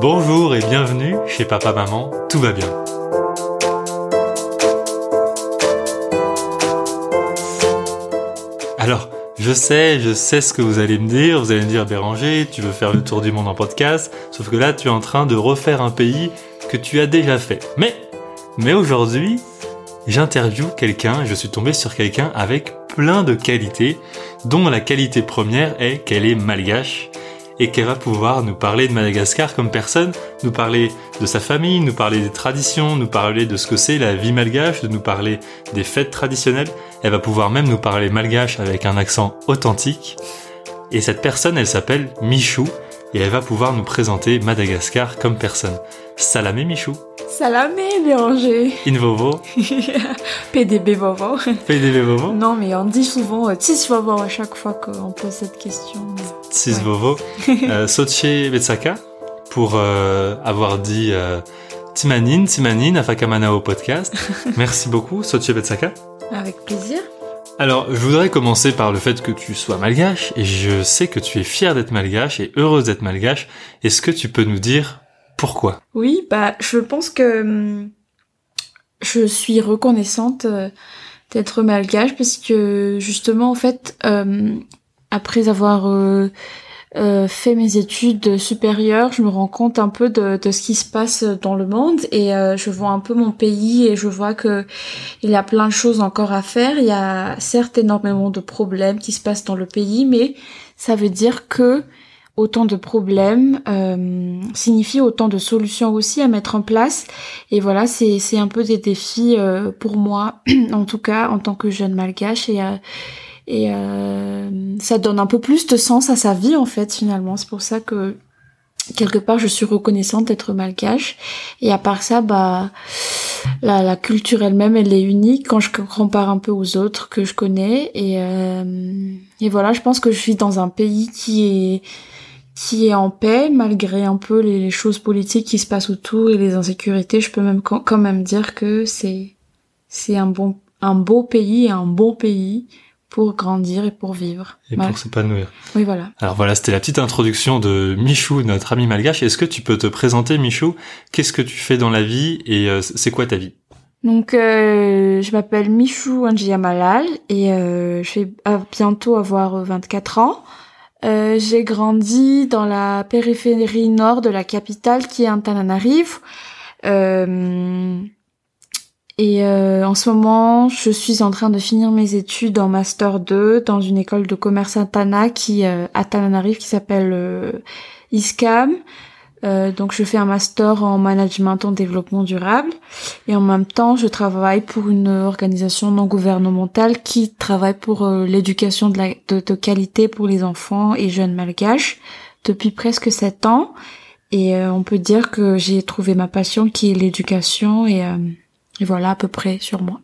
Bonjour et bienvenue chez Papa Maman, tout va bien. Alors, je sais, je sais ce que vous allez me dire. Vous allez me dire, Béranger, tu veux faire le tour du monde en podcast. Sauf que là, tu es en train de refaire un pays que tu as déjà fait. Mais, mais aujourd'hui, j'interviewe quelqu'un, je suis tombé sur quelqu'un avec plein de qualités, dont la qualité première est qu'elle est malgache et qu'elle va pouvoir nous parler de Madagascar comme personne, nous parler de sa famille, nous parler des traditions, nous parler de ce que c'est la vie malgache, de nous parler des fêtes traditionnelles. Elle va pouvoir même nous parler malgache avec un accent authentique. Et cette personne, elle s'appelle Michou et elle va pouvoir nous présenter Madagascar comme personne. Salamé Michou. Salamé Béranger. Invovo. PDB Vovo. PDB Vovo. Non, mais on dit souvent euh, Tis Vovo à chaque fois qu'on pose cette question. Tis Vovo. euh, Soche Betsaka pour euh, avoir dit euh, Timanine, Timanine, Afakamana au podcast. Merci beaucoup, Soche Betsaka. Avec plaisir. Alors, je voudrais commencer par le fait que tu sois malgache, et je sais que tu es fière d'être malgache et heureuse d'être malgache. Est-ce que tu peux nous dire pourquoi? Oui, bah, je pense que hum, je suis reconnaissante euh, d'être malgache parce que justement, en fait, euh, après avoir euh, euh, fait mes études supérieures, je me rends compte un peu de, de ce qui se passe dans le monde et euh, je vois un peu mon pays et je vois que il y a plein de choses encore à faire. Il y a certes énormément de problèmes qui se passent dans le pays, mais ça veut dire que autant de problèmes euh, signifie autant de solutions aussi à mettre en place. Et voilà, c'est un peu des défis euh, pour moi, en tout cas en tant que jeune malgache et euh, et euh, ça donne un peu plus de sens à sa vie en fait finalement. C'est pour ça que quelque part je suis reconnaissante d'être malgache. Et à part ça, bah la, la culture elle-même elle est unique quand je compare un peu aux autres que je connais. Et euh, et voilà, je pense que je vis dans un pays qui est qui est en paix malgré un peu les, les choses politiques qui se passent autour et les insécurités. Je peux même quand même dire que c'est c'est un bon un beau pays un bon pays pour grandir et pour vivre. Et Mal- pour s'épanouir. Oui, voilà. Alors voilà, c'était la petite introduction de Michou, notre ami malgache. Est-ce que tu peux te présenter, Michou? Qu'est-ce que tu fais dans la vie et euh, c'est quoi ta vie? Donc, euh, je m'appelle Michou Anjia Malal et euh, je vais bientôt avoir euh, 24 ans. Euh, j'ai grandi dans la périphérie nord de la capitale qui est Antananarivo. Et euh, en ce moment, je suis en train de finir mes études en master 2 dans une école de commerce à Tana qui euh, à Tananarive qui s'appelle euh, ISCAM. Euh, donc je fais un master en management en développement durable et en même temps je travaille pour une organisation non gouvernementale qui travaille pour euh, l'éducation de, de, qualité pour les enfants et jeunes malgaches depuis presque sept ans et euh, on peut dire que j'ai trouvé ma passion qui est l'éducation et, et voilà à peu près sur moi.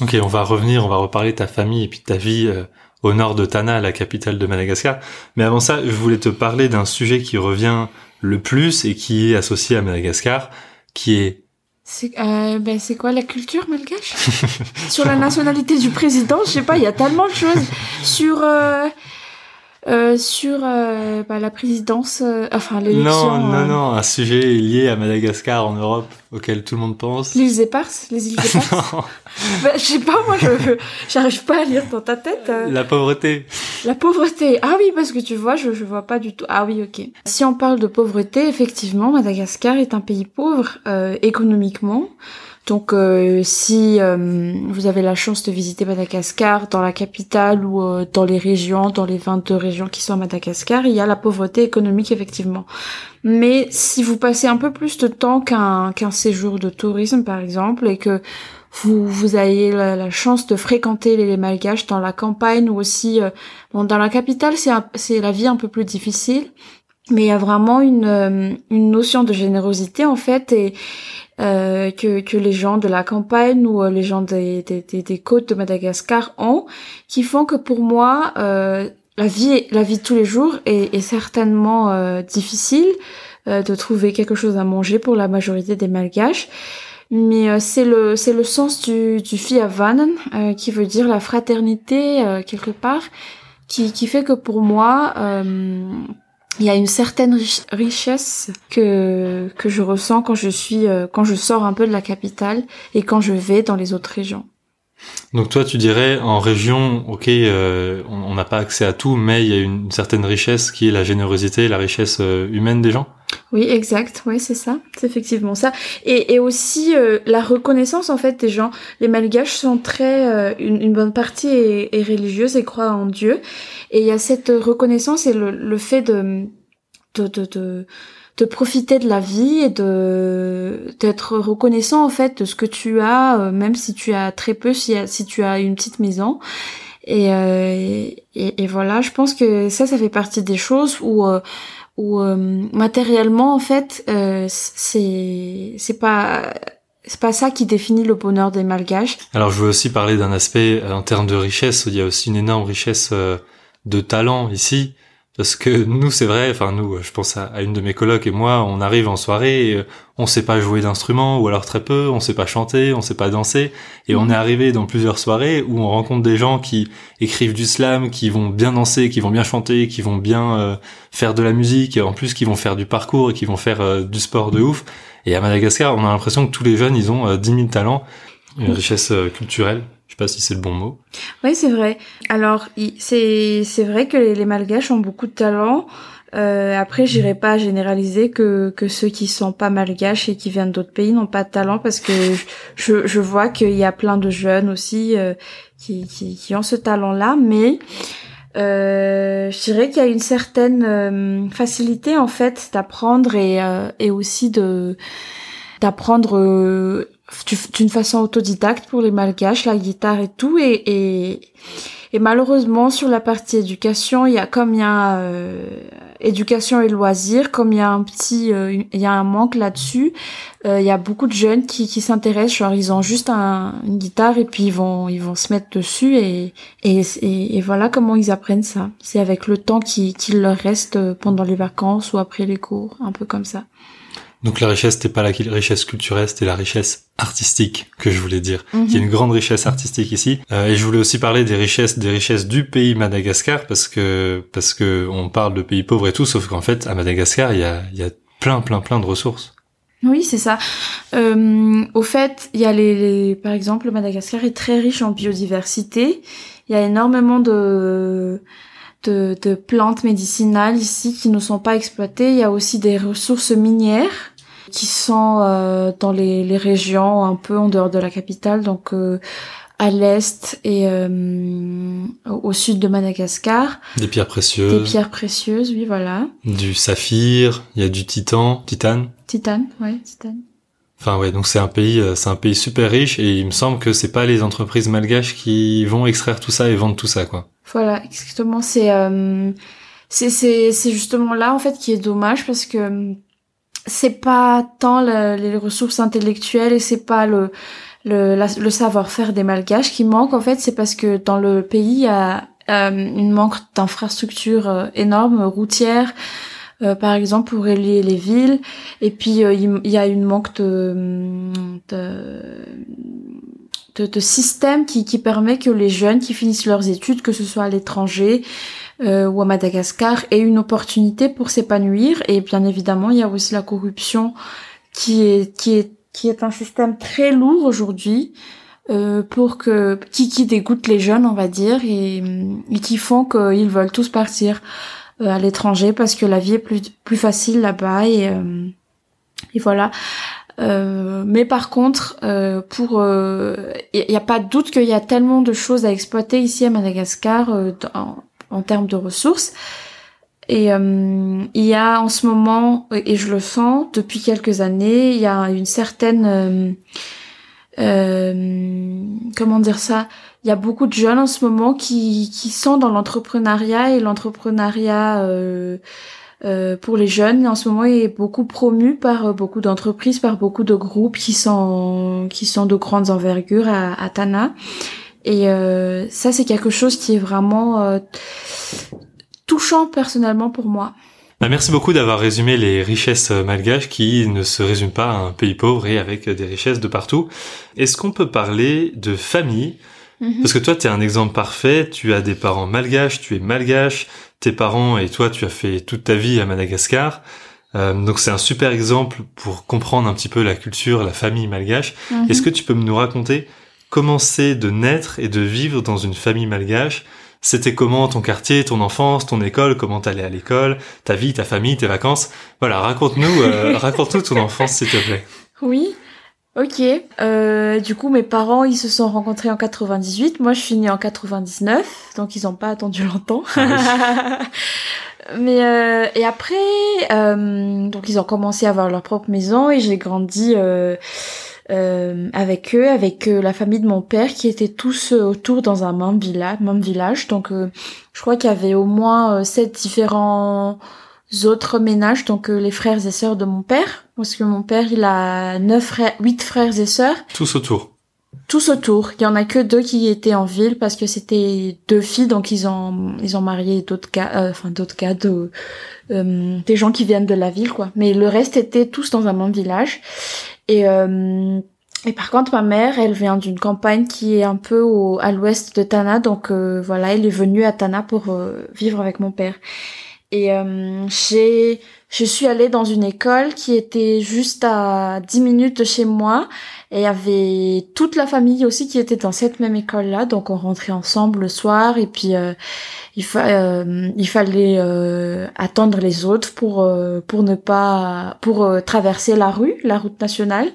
Ok, on va revenir, on va reparler de ta famille et puis de ta vie euh, au nord de Tana, la capitale de Madagascar. Mais avant ça, je voulais te parler d'un sujet qui revient le plus et qui est associé à Madagascar, qui est C'est euh, ben, c'est quoi la culture malgache? Sur la nationalité du président, je sais pas, il y a tellement de choses. Sur euh, euh, sur euh, bah, la présidence, euh, enfin l'élection. non, non, euh, non, un sujet lié à Madagascar en Europe auquel tout le monde pense. Les éparses, les îles éparses. Non, bah, je sais pas, moi, je j'arrive pas à lire dans ta tête. euh. la pauvreté. La pauvreté. Ah oui, parce que tu vois, je, je vois pas du tout. Ah oui, ok. Si on parle de pauvreté, effectivement, Madagascar est un pays pauvre euh, économiquement. Donc, euh, si euh, vous avez la chance de visiter Madagascar dans la capitale ou euh, dans les régions, dans les 22 régions qui sont à Madagascar, il y a la pauvreté économique, effectivement. Mais si vous passez un peu plus de temps qu'un qu'un séjour de tourisme, par exemple, et que vous, vous avez la, chance de fréquenter les, malgaches dans la campagne ou aussi euh, bon dans la capitale c'est la vie un peu plus difficile mais il y a vraiment une euh, une notion de générosité en fait et euh, que que les gens de la campagne ou euh, les gens des, des, des, côtes de Madagascar ont qui font que pour moi euh, la vie la vie de tous les jours est, est certainement euh, difficile de trouver quelque chose à manger pour la majorité des malgaches. Mais c'est le c'est le sens du du Fiavanen qui veut dire la fraternité quelque part qui qui fait que pour moi il y a une certaine richesse que que je ressens quand je suis quand je sors un peu de la capitale et quand je vais dans les autres régions. Donc toi, tu dirais en région, ok, euh, on n'a pas accès à tout, mais il y a une certaine richesse qui est la générosité, la richesse euh, humaine des gens? Oui, exact. Oui, c'est ça. C'est effectivement ça. Et, et aussi euh, la reconnaissance en fait des gens. Les Malgaches sont très, une, bonne partie est, est, religieuse et croit en Dieu. Et il y a cette reconnaissance et le, le fait de, de, de, de profiter de la vie et de d'être reconnaissant en fait de ce que tu as, euh, même si tu as très peu, si, si tu as une petite maison. Et, euh, et, voilà, je pense que ça, ça fait partie des choses où euh, où matériellement en fait, c'est c'est pas c'est pas ça qui définit le bonheur des Malgaches. Alors je veux aussi parler d'un aspect en termes de richesse. Il y a aussi une énorme richesse de talent ici. Parce que nous, c'est vrai, enfin nous, je pense à, une de mes colocs et moi, on arrive en soirée, et euh, on sait pas jouer d'instrument ou alors très peu, on sait pas chanter, on sait pas danser, et on mhm. est arrivé dans plusieurs soirées où on rencontre des gens qui écrivent du slam, qui vont bien danser, qui vont bien chanter, qui vont bien euh, faire de la musique, et en plus qui vont faire du parcours et qui vont faire euh, du sport de ouf. Et à Madagascar, on a l'impression que tous les jeunes, ils ont 10 000 talents, une richesse culturelle. Je sais pas si c'est le bon mot. Oui, c'est vrai. Alors, c'est c'est vrai que les, Malgaches ont beaucoup de talent. Euh, après, j'irai pas généraliser que que ceux qui sont pas malgaches et qui viennent d'autres pays n'ont pas de talent parce que je je vois qu'il y a plein de jeunes aussi euh, qui, qui qui ont ce talent-là, mais euh, je dirais qu'il y a une certaine euh, facilité en fait d'apprendre et euh, et aussi de d'apprendre d'une façon autodidacte pour les malgaches, la guitare et tout. Et, et, et malheureusement, sur la partie éducation, il y a comme il y a euh, éducation et loisirs, comme il y a un petit, euh, il y a un manque là-dessus. Euh, il y a beaucoup de jeunes qui, qui s'intéressent, genre ils ont juste un, une guitare et puis ils vont, ils vont se mettre dessus et, et, et, voilà comment ils apprennent ça. C'est avec le temps qui, qui leur reste pendant les vacances ou après les cours, un peu comme ça. Donc la richesse, c'était pas la richesse culturelle, c'était la richesse artistique que je voulais dire. Il y a une grande richesse artistique ici. Euh, et je voulais aussi parler des richesses, des richesses du pays Madagascar parce que parce que on parle de pays pauvres et tout, sauf qu'en fait à Madagascar il y a il y a plein plein plein de ressources. Oui, c'est ça. Euh, au fait, il y a les, les, par exemple, Madagascar est très riche en biodiversité. Il y a énormément de de, de plantes médicinales ici qui ne sont pas exploitées. Il y a aussi des ressources minières qui sont euh, dans les, les, régions un peu en dehors de la capitale, donc euh, à l'est et euh, au sud de Madagascar. Des pierres précieuses. Des pierres précieuses, oui, voilà. Du saphir, il y a du titan, titane. Titane, ouais, titane. Enfin ouais, donc c'est un pays, c'est un pays super riche et il me semble que c'est pas les entreprises malgaches qui vont extraire tout ça et vendre tout ça, quoi. Voilà, exactement. C'est c'est c'est justement là en fait qui est dommage parce que c'est pas tant les ressources intellectuelles et c'est pas le le, le savoir-faire des malgaches qui manque en fait. C'est parce que dans le pays il y a euh, une manque d'infrastructures euh, énormes routières. Euh, par exemple pour relier les villes. Et puis euh, il y a une manque de de, de, de système qui, qui permet que les jeunes qui finissent leurs études que ce soit à l'étranger euh, ou à Madagascar ait une opportunité pour s'épanouir. Et bien évidemment, il y a aussi la corruption qui est qui est qui est un système très lourd aujourd'hui. Euh, pour que qui qui dégoûte les jeunes on va dire et, et qui font qu'ils veulent tous partir euh, à l'étranger parce que la vie est plus plus facile là-bas et euh, et voilà euh, mais par contre, euh, pour, il euh, n'y a pas de doute qu'il y a tellement de choses à exploiter ici à Madagascar en, en termes de ressources. Et euh, il y a en ce moment, et je le sens depuis quelques années, il y a une certaine, euh, euh, comment dire ça, il y a beaucoup de jeunes en ce moment qui, qui sont dans l'entrepreneuriat et l'entrepreneuriat pour les jeunes en ce moment est beaucoup promu par beaucoup d'entreprises, par beaucoup de groupes qui sont qui sont de grandes envergures à, à Tana. Et euh, ça, c'est quelque chose qui est vraiment euh, touchant personnellement pour moi. Bah, merci beaucoup d'avoir résumé les richesses malgaches qui ne se résument pas à un pays pauvre et avec des richesses de partout. Est-ce qu'on peut parler de famille? Mhm. Parce que toi, tu es un exemple parfait, tu as des parents malgaches, tu es malgache, tes parents et toi, tu as fait toute ta vie à Madagascar. Euh, donc c'est un super exemple pour comprendre un petit peu la culture, la famille malgache. Mhm. Est-ce que tu peux nous raconter comment c'est de naître et de vivre dans une famille malgache? C'était comment ton quartier, ton enfance, ton école, comment t'allais à l'école, ta vie, ta famille, tes vacances? Voilà, raconte-nous, euh, raconte-nous ton enfance s'il te plaît. Oui. Ok. Euh, du coup, mes parents, ils se sont rencontrés en 98. Moi, je suis née en 99, donc ils ont pas attendu longtemps. Mais euh, et après, euh, donc ils ont commencé à avoir leur propre maison et j'ai grandi euh, euh, avec eux, avec la famille de mon père qui étaient tous autour dans un même village. Même village. Donc, euh, je crois qu'il y avait au moins sept différents autres ménages, donc euh, les frères et sœurs de mon père, parce que mon père il a neuf frères, huit frères et sœurs, Tous autour. tous autour. Il y en a que deux qui étaient en ville parce que c'était deux filles, donc ils ont ils ont marié d'autres cas, euh, enfin d'autres cas de euh, des gens qui viennent de la ville quoi. Mais le reste était tous dans un même village. Et euh, et par contre, ma mère, elle vient d'une campagne qui est un peu au, à l'ouest de Tana, donc euh, voilà, elle est venue à Tana pour euh, vivre avec mon père. Et euh, j'ai, je suis allée dans une école qui était juste à 10 minutes de chez moi. Et il y avait toute la famille aussi qui était dans cette même école-là. Donc on rentrait ensemble le soir et puis euh, il, euh, il fallait euh, attendre les autres pour euh, pour ne pas pour euh, traverser la rue, la route nationale.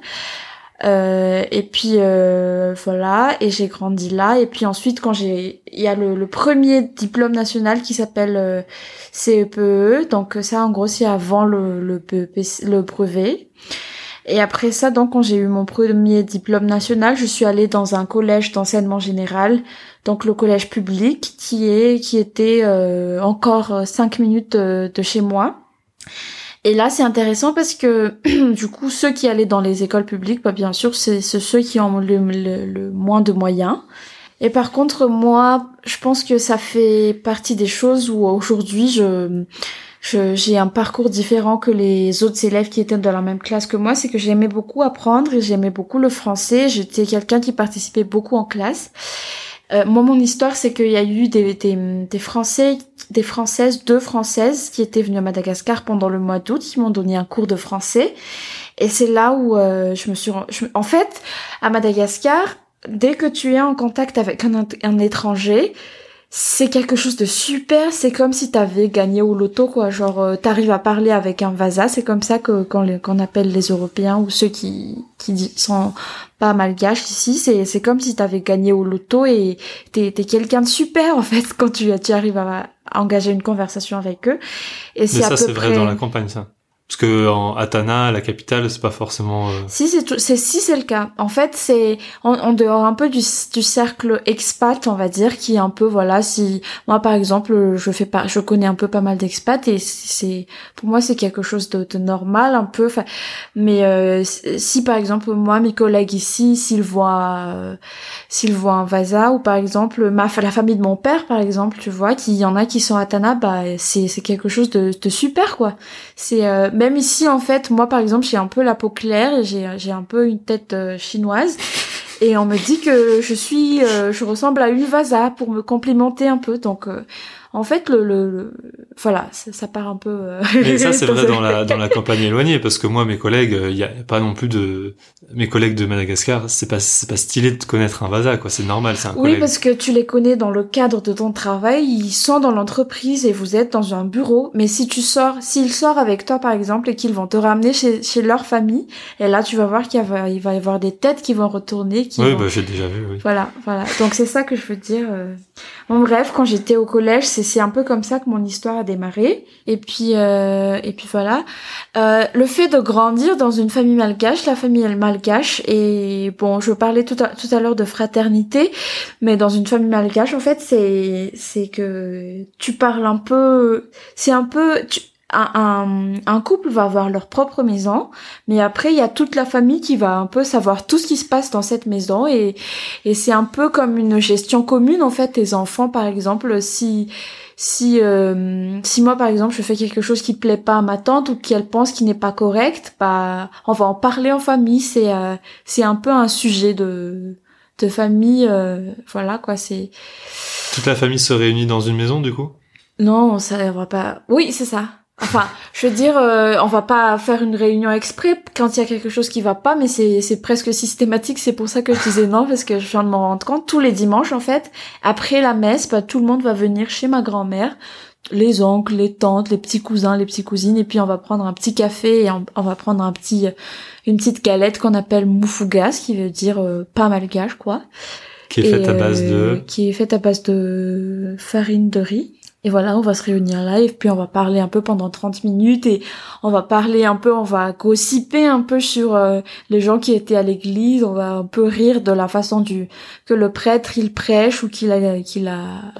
Euh, et puis euh, voilà, et j'ai grandi là. Et puis ensuite, quand j'ai, il y a le, le premier diplôme national qui s'appelle euh, CEPE. Donc ça, en gros, c'est avant le le, PEP le brevet. Et après ça, donc quand j'ai eu mon premier diplôme national, je suis allée dans un collège d'enseignement général, donc le collège public, qui est qui était euh, encore euh, cinq minutes de chez moi. Et là, c'est intéressant parce que du coup, ceux qui allaient dans les écoles publiques, bah, bien sûr, c'est ceux qui ont le, le- moins de moyens. Et par contre, moi, je pense que ça fait partie des choses où aujourd'hui, je- j'ai un parcours différent que les autres élèves qui étaient dans la même classe que moi. C'est que j'aimais beaucoup apprendre et j'aimais beaucoup le français. J'étais quelqu'un qui participait beaucoup en classe. Euh, moi, mon histoire, c'est qu'il y a eu des, des, des Français, des Françaises, deux Françaises qui étaient venues à Madagascar pendant le mois d'août, qui m'ont donné un cours de français. Et c'est là où euh, je me suis... je en fait, à Madagascar, dès que tu es en contact avec un, un étranger, c'est quelque chose de super. C'est comme si t'avais gagné au loto, quoi. Genre, euh, t'arrives à parler avec un vasa. C'est comme ça que qu'on appelle les Européens ou ceux qui qui sont pas malgaches ici. C'est c'est comme si t'avais gagné au loto et t'es t'es quelqu'un de super en fait quand tu tu arrives à, à engager une conversation avec eux. Et c'est à ça, c'est près. vrai dans la campagne, ça. Parce que en Atana, la capitale, c'est pas forcément. euh, Si c'est si c'est le cas. En fait, c'est en, en dehors un peu du, du cercle expat, on va dire, qui est un peu voilà. Si moi par exemple, je fais pas, je connais un peu pas mal d'expats et c'est pour moi c'est quelque chose de, de normal un peu. Mais euh, si par exemple moi mes collègues ici, s'ils voient euh, s'ils voient un vasa ou par exemple ma la famille de mon père par exemple, tu vois, qu'il y en a qui sont à Tana, bah c'est c'est quelque chose de, de super quoi. C'est euh, même ici en fait, moi par exemple, j'ai un peu la peau claire et j'ai j'ai un peu une tête euh, chinoise et on me dit que je suis euh, je ressemble à une vasa pour me complimenter un peu. Donc euh, en fait le, le, le- voilà, ça, ça part un peu euh, Mais ça, c'est vrai dans- dans la, dans la campagne éloignée, parce que moi, mes collègues, il y a pas non plus de, mes collègues de Madagascar, c'est pas, c'est pas stylé de connaître un Vasa, quoi. C'est normal, c'est un Oui, collègue. parce que tu les connais dans le cadre de ton travail, ils sont dans l'entreprise et vous êtes dans un bureau. Mais si tu sors, s'ils sortent avec toi par exemple et qu'ils vont te ramener chez, chez leur famille, et là tu vas voir qu'il va, il va y avoir des têtes qui vont retourner, qui Oui, vont- bah, j'ai déjà vu, oui. Voilà, voilà. Donc c'est ça que je veux dire. euh. Bon bref, quand j'étais au collège, c'est un peu comme ça que mon histoire a démarré. Et puis euh, et puis voilà. Euh, le fait de grandir dans une famille malgache, la famille malgache et bon, je parlais tout à tout à l'heure de fraternité, mais dans une famille malgache, en fait, c'est c'est que tu parles un peu, c'est un peu tu, un, un, couple va avoir leur propre maison, mais après il y a toute la famille qui va un peu savoir tout ce qui se passe dans cette maison et et c'est un peu comme une gestion commune en fait. Tes enfants par exemple, si si euh, si moi par exemple je fais quelque chose qui plaît pas à ma tante ou qu'elle pense qui n'est pas correct, bah on va en parler en famille. C'est euh, c'est un peu un sujet de de famille. euh, voilà quoi, c'est Toute la famille se réunit dans une maison, du coup? Non, ça va pas. Oui, c'est ça. Enfin, je veux dire, euh, on va pas faire une réunion exprès quand il y a quelque chose qui va pas, mais c'est presque systématique. C'est pour ça que je disais non parce que je viens de m'en rendre compte. Tous les dimanches, en fait, après la messe, bah, tout le monde va venir chez ma grand-mère, les oncles, les tantes, les petits cousins, les petites cousines, et puis on va prendre un petit café et on, on va prendre un petit une petite galette qu'on appelle moufuga, ce qui veut dire euh, pas malgache quoi. Qui est faite à base de... euh, qui est faite à base de farine de riz. Et voilà, on va se réunir et puis on va parler un peu pendant 30 minutes et on va parler un peu, on va gossiper un peu sur euh, les gens qui étaient à l'église, on va un peu rire de la façon du que le prêtre il prêche ou qu'il a qu'il a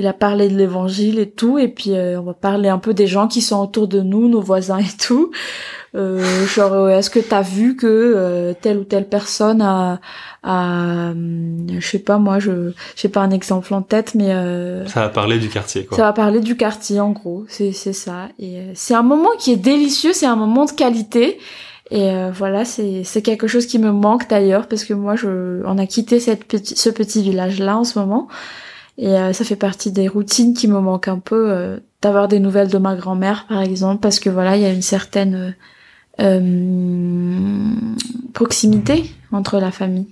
il a parlé de l'évangile et tout et puis euh, on va parler un peu des gens qui sont autour de nous, nos voisins et tout. Euh, genre euh, est-ce que t'as vu que euh, telle ou telle personne a, a hum, je sais pas moi je j'ai pas un exemple en tête mais euh, Ça va parler du quartier, quoi. ça va parler du quartier en gros c'est c'est ça et euh, c'est un moment qui est délicieux c'est un moment de qualité et euh, voilà c'est c'est quelque chose qui me manque d'ailleurs parce que moi je on a quitté cette petit, ce petit village là en ce moment et euh, ça fait partie des routines qui me manquent un peu euh, d'avoir des nouvelles de ma grand-mère par exemple parce que voilà il y a une certaine euh, proximité entre la famille.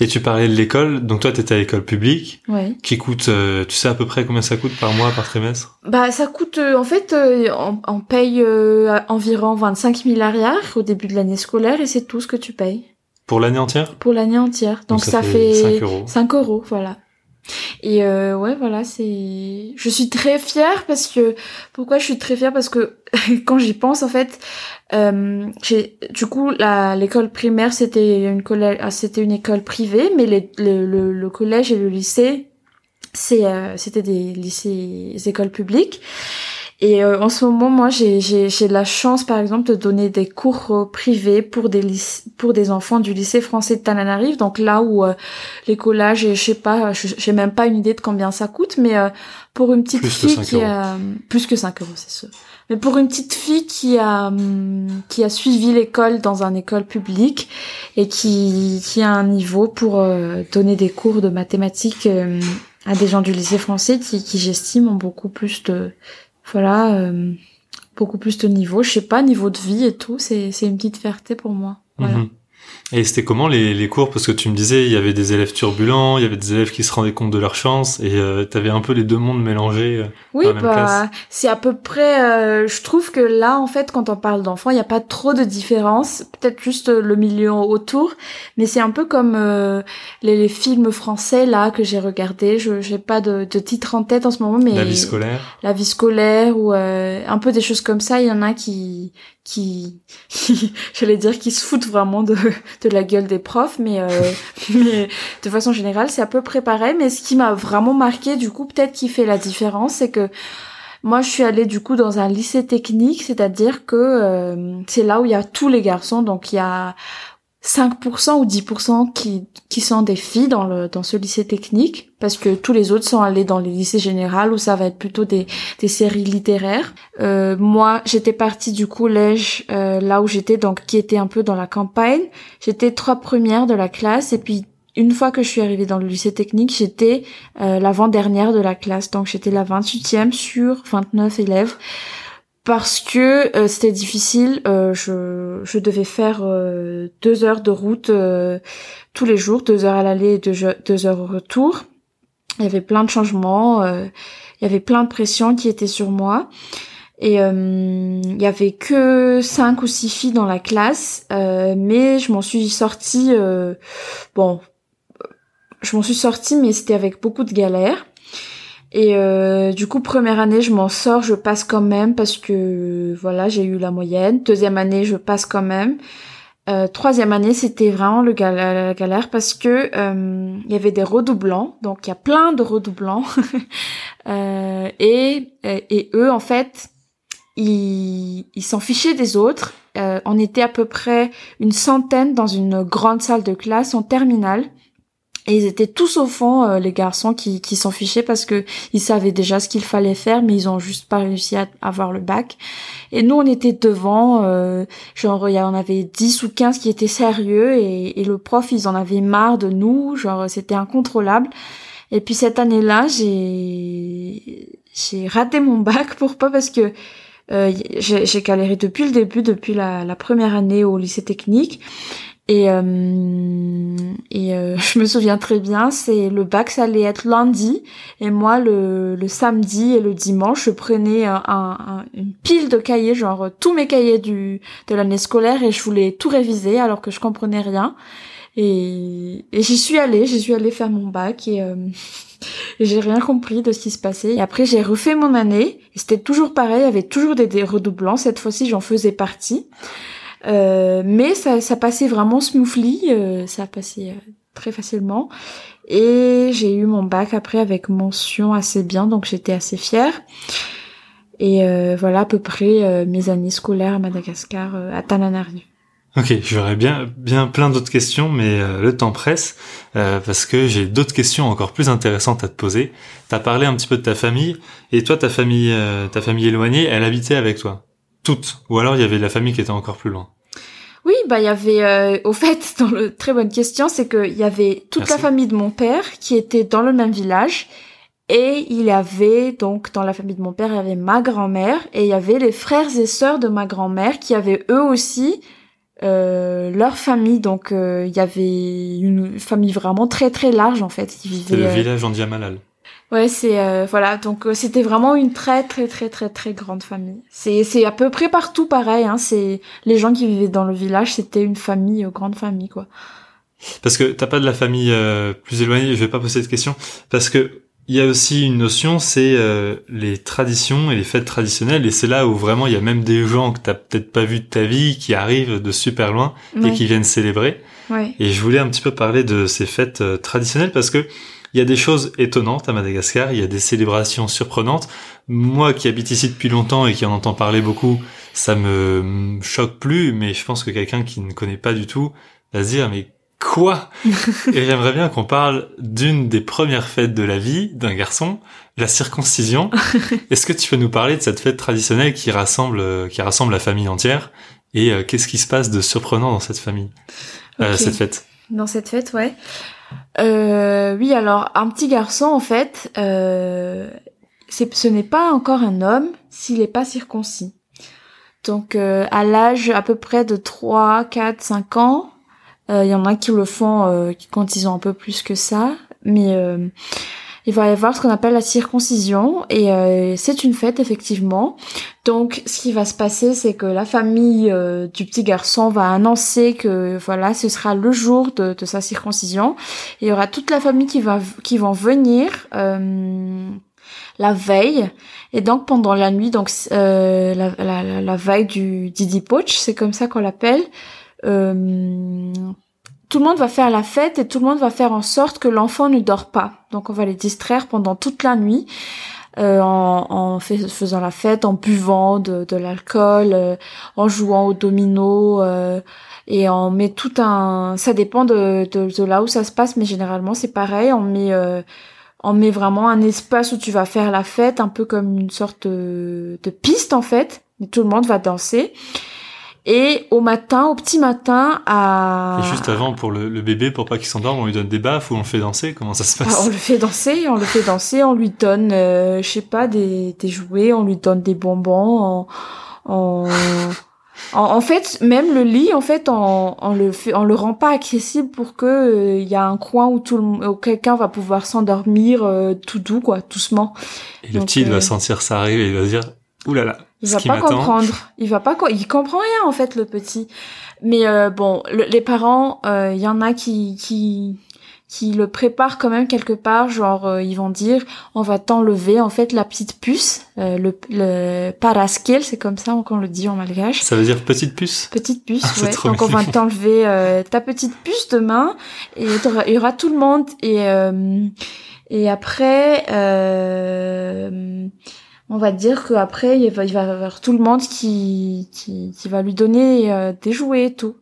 Et tu parlais de l'école, donc toi t'étais à l'école publique, ouais. Qui coûte, tu sais à peu près combien ça coûte par mois, par trimestre? Bah ça coûte en fait on, on paye environ 25 000 arrières au début de l'année scolaire et c'est tout ce que tu payes. Pour l'année entière? Pour l'année entière. Donc, ça, fait, 5 euros. 5 euros, voilà. Et euh, ouais, voilà, c'est. Je suis très fière parce que pourquoi je suis très fière? Parce que quand j'y pense en fait, euh, du coup la l'école primaire c'était une collège, ah, c'était une école privée, mais le, le, collège et le lycée c'est euh, c'était des lycées écoles publiques. Et euh, en ce moment, moi, j'ai j'ai j'ai la chance, par exemple, de donner des cours euh, privés pour des pour des enfants du lycée français de Tananarive. Donc là où euh, les collages, je sais pas, j'ai même pas une idée de combien ça coûte, mais euh, pour une petite Plus que fille 5 qui a plus que 5 euros, c'est sûr. Mais pour une petite fille qui a hum, qui a suivi l'école dans une école publique et qui qui a un niveau pour euh, donner des cours de mathématiques euh, à des gens du lycée français qui qui j'estime ont beaucoup plus de voilà euh, beaucoup plus de niveau. Je sais pas niveau de vie et tout c'est c'est une petite fierté pour moi. Voilà. Mhm. Et c'était comment les, les cours? Parce que tu me disais, il y avait des élèves turbulents, il y avait des élèves qui se rendaient compte de leur chance, et euh, t'avais un peu les deux mondes mélangés. euh. oui dans la même bah c'est à peu près euh, je trouve que là en fait quand on parle d'enfants il n'y a pas trop de différence peut-être juste euh, le milieu autour mais c'est un peu comme euh, les, les films français là que j'ai regardés je j'ai pas de, de titre en tête en ce moment mais La vie scolaire. la vie scolaire ou euh, un peu des choses comme ça il y en a qui qui, qui j'allais dire qui se foutent vraiment de de la gueule des profs mais euh, mais de façon générale c'est à peu près pareil. Mais ce qui m'a vraiment marqué du coup peut-être qui fait la différence c'est que moi, je suis allée du coup dans un lycée technique, c'est-à-dire que euh, c'est là où il y a tous les garçons, donc il y a 5% ou 10% qui, qui sont des filles dans, le, dans ce lycée technique, parce que tous les autres sont allés dans les lycées généraux où ça va être plutôt des, des séries littéraires. Euh, moi, j'étais partie du collège euh, là où j'étais, donc qui était un peu dans la campagne. J'étais trois premières de la classe, et puis une fois que je suis arrivée dans le lycée technique, j'étais euh, l'avant-dernière de la classe, donc j'étais la 28e sur 29 élèves parce que euh, c'était difficile. euh, je, je devais faire euh, deux heures de route euh, tous les jours, deux heures à l'aller et deux, heures au retour. Il y avait plein de changements, euh, il y avait plein de pression qui était sur moi. Et euh, il y avait que cinq ou six filles dans la classe, mais je m'en suis sortie. bon, je m'en suis sortie, mais c'était avec beaucoup de galères. Et euh, du coup, première année, je m'en sors, je passe quand même parce que voilà, j'ai eu la moyenne. Deuxième année, je passe quand même. Euh, troisième année, c'était vraiment le gal- la galère parce que euh, il y avait des redoublants, donc il y a plein de redoublants. Euh, et, et eux, en fait, ils s'en fichaient des autres. Euh, on était à peu près une centaine dans une grande salle de classe en terminale. Et ils étaient tous au fond, euh, les garçons, qui, qui s'en fichaient parce que ils savaient déjà ce qu'il fallait faire, mais ils ont juste pas réussi à avoir le bac. Et nous, on était devant, euh, genre, il y en avait 10 ou 15 qui étaient sérieux, et, et le prof, ils en avaient marre de nous, genre, c'était incontrôlable. Et puis cette année-là, j'ai j'ai raté mon bac. Pourquoi? Parce que euh, j'ai galéré depuis le début, depuis la, la première année au lycée technique. Et, euh, euh, je me souviens très bien, c'est le bac, ça allait être lundi, et moi le, samedi et le dimanche, je prenais un, un, une pile de cahiers, genre tous mes cahiers du de l'année scolaire, et je voulais tout réviser alors que je comprenais rien. Et, j'y suis allée, j'y suis allée faire mon bac et, euh, et j'ai rien compris de ce qui se passait. Et après j'ai refait mon année, et c'était toujours pareil, il y avait toujours des, des redoublants. Cette fois-ci, j'en faisais partie. Euh, mais ça, ça passait vraiment smoothly, euh, ça passait euh, très facilement. Et j'ai eu mon bac après avec mention assez bien, donc j'étais assez fière. Et euh, voilà à peu près mes années scolaires à Madagascar, à Tananarive. Ok, j'aurais bien bien plein d'autres questions, mais le temps presse parce que j'ai d'autres questions encore plus intéressantes à te poser. T'as parlé un petit peu de ta famille et toi, ta famille, ta famille éloignée, elle habitait avec toi toutes Ou alors il y avait la famille qui était encore plus loin Oui, bah il y avait, euh, au fait, dans le très bonne question, c'est qu'il y avait toute la famille de mon père qui était dans le même village. Et il y avait, donc, dans la famille de mon père, il y avait ma grand-mère et il y avait les frères et sœurs de ma grand-mère qui avaient eux aussi euh, leur famille. Donc, euh, il y avait une famille vraiment très très large en fait. C'était le village en Diamalal. Ouais, c'est euh, voilà, donc euh, c'était vraiment une très très très très très grande famille. C'est c'est à peu près partout pareil. Hein, c'est les gens qui vivaient dans le village, c'était une famille, euh, grande famille quoi. Parce que t'as pas de la famille plus éloignée. Je vais pas poser cette question parce que il y a aussi une notion, c'est les traditions et les fêtes traditionnelles, et c'est là où vraiment il y a même des gens que t'as peut-être pas vu de ta vie qui arrivent de super loin et qui viennent célébrer. Ouais. Et je voulais un petit peu parler de ces fêtes traditionnelles parce que il y a des choses étonnantes à Madagascar, il y a des célébrations surprenantes. Moi qui habite ici depuis longtemps et qui en entend parler beaucoup, ça me choque plus, mais je pense que quelqu'un qui ne connaît pas du tout va se dire mais quoi Et j'aimerais bien qu'on parle d'une des premières fêtes de la vie d'un garçon, la circoncision. Est-ce que tu peux nous parler de cette fête traditionnelle qui rassemble qui rassemble la famille entière et euh, qu'est-ce qui se passe de surprenant dans cette famille, euh, cette fête? Dans cette fête, ouais. Euh, oui, alors un petit garçon, en fait, euh, ce n'est pas encore un homme s'il n'est pas circoncis. Donc euh, à l'âge à peu près de 3, 4, 5 ans, il y en a qui le font quand ils ont un peu plus que ça, mais il va y avoir ce qu'on appelle la circoncision et euh, c'est une fête effectivement. Donc ce qui va se passer c'est que la famille euh, du petit garçon va annoncer que voilà ce sera le jour de, de sa circoncision. Il y aura toute la famille qui va qui vont venir euh, la veille et donc pendant la nuit donc la, la, la, veille du Didi Poach c'est comme ça qu'on l'appelle tout le monde va faire la fête et tout le monde va faire en sorte que l'enfant ne dort pas. Donc on va les distraire pendant toute la nuit. Euh, en, faisant la fête, en buvant de, l'alcool, euh, en jouant au domino, euh, et on met tout un. Ça dépend de, de, de, là où ça se passe, mais généralement c'est pareil. On met on met vraiment un espace où tu vas faire la fête, un peu comme une sorte de, de piste en fait. Et tout le monde va danser. Et au matin, au petit matin, à... Et juste avant, pour le, bébé, pour pas qu'il s'endorme, on lui donne des baffes ou on le fait danser Comment ça se passe ah, On le fait danser, on le fait danser, on lui donne, euh, je sais pas, des, des jouets, on lui donne des bonbons, on... En, fait, même le lit, en fait, on, on, le fait, on le rend pas accessible pour que il euh, y a un coin où tout le, quelqu'un va pouvoir s'endormir euh, tout doux, quoi, doucement. Et le petit, il va sentir ça arriver, et il va dire, oulala, là là, il va pas comprendre. Il va pas, il comprend rien en fait le petit. Mais euh, bon, les parents, il euh, y en a qui qui qui le préparent quand même quelque part, genre euh, ils vont dire on va t'enlever en fait la petite puce, le, le paraskel, c'est comme ça qu'on le dit en malgache. Ça veut dire petite puce? Petite puce, ah, ouais. Donc on va t'enlever ta petite puce demain et il y aura tout le monde et et après on va dire qu'après il va, il va y avoir tout le monde qui, qui, va lui donner euh, des jouets et tout.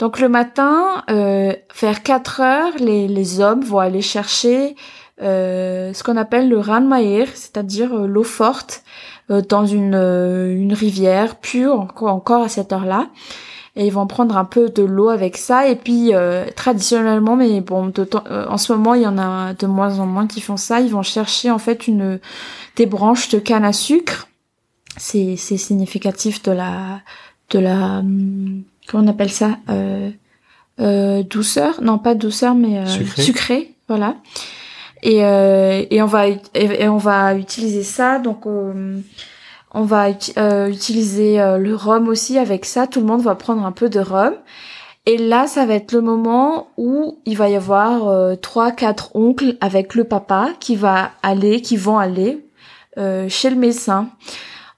Donc le matin, euh, vers 4 heures, les, hommes vont aller chercher euh, ce qu'on appelle le Ranmair, c'est-à-dire euh, l'eau forte euh, dans une, une rivière pure encore à cette heure-là. Et ils vont prendre un peu de l'eau avec ça. Et puis traditionnellement, mais bon, de temps- euh, en ce moment il y en a de moins en moins qui font ça. Ils vont chercher en fait une des branches de canne à sucre. C'est c'est significatif de la de la hum, comment on appelle ça euh, euh, douceur non pas douceur mais euh, Sucré. sucré voilà et euh, et on va et, et on va utiliser ça donc euh, on va euh, utiliser euh, le rhum aussi avec ça. Tout le monde va prendre un peu de rhum. Et là ça va être le moment où il va y avoir euh, trois quatre oncles avec le papa qui va aller qui vont aller chez le médecin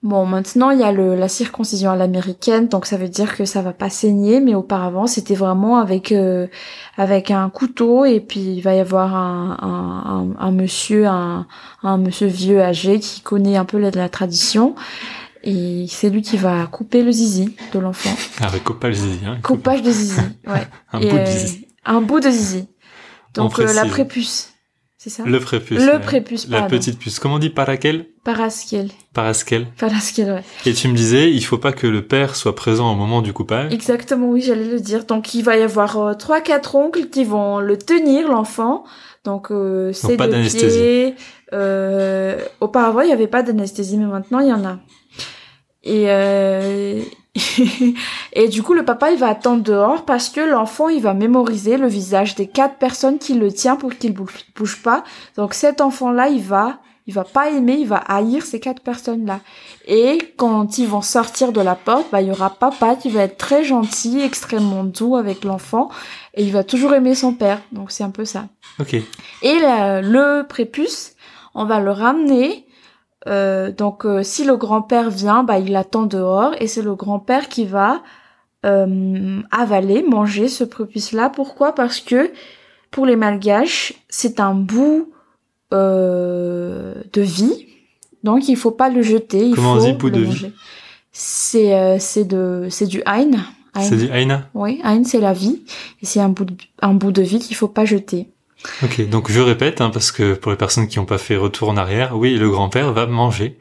Bon, maintenant il y a le, la circoncision à l'américaine, donc ça veut dire que ça va pas saigner, mais auparavant c'était vraiment avec euh, avec un couteau et puis il va y avoir un, un, un, un monsieur, un, un monsieur vieux âgé qui connaît un peu la, la tradition et c'est lui qui va couper le zizi de l'enfant. Avec coupage zizi. Hein, Coupage de zizi, ouais. Un Et, bout de euh, zizi. un bout de zizi. Donc On euh, la prépuce, c'est ça Le prépuce. Le ouais. prépuce, La pardon. petite puce. Comment on dit paraquel Parasquiel. Parasquel. Parasquiel, ouais. Et tu me disais, il faut pas que le père soit présent au moment du coupage. Exactement, oui, j'allais le dire. Donc, il va y avoir euh, trois, quatre oncles qui vont le tenir, l'enfant. Donc, euh, c'est pas d'anesthésie. Euh, auparavant, il n'y avait pas d'anesthésie, mais maintenant, il y en a. Et, euh, et du coup, le papa, il va attendre dehors parce que l'enfant, il va mémoriser le visage des quatre personnes qui le tiennent pour qu'il bouge, bouge pas. Donc, cet enfant-là, il va, il va pas aimer, il va haïr ces quatre personnes-là. Et quand ils vont sortir de la porte, bah, il y aura papa qui va être très gentil, extrêmement doux avec l'enfant, et il va toujours aimer son père. Donc c'est un peu ça. Ok. Et la- le prépuce, on va le ramener. Euh, donc euh, si le grand-père vient, bah, il attend dehors, et c'est le grand-père qui va euh, avaler, manger ce prépuce-là. Pourquoi? Parce que pour les malgaches, c'est un bout de vie. Donc il faut pas le jeter. Il Comment on dit bout de vie? C'est c'est de c'est du Ein. Ein. C'est du Aina Oui, Ein c'est la vie et c'est un bout de, un bout de vie qu'il faut pas jeter. Ok, donc je répète, hein, parce que pour les personnes qui n'ont pas fait retour en arrière, oui, le grand-père va manger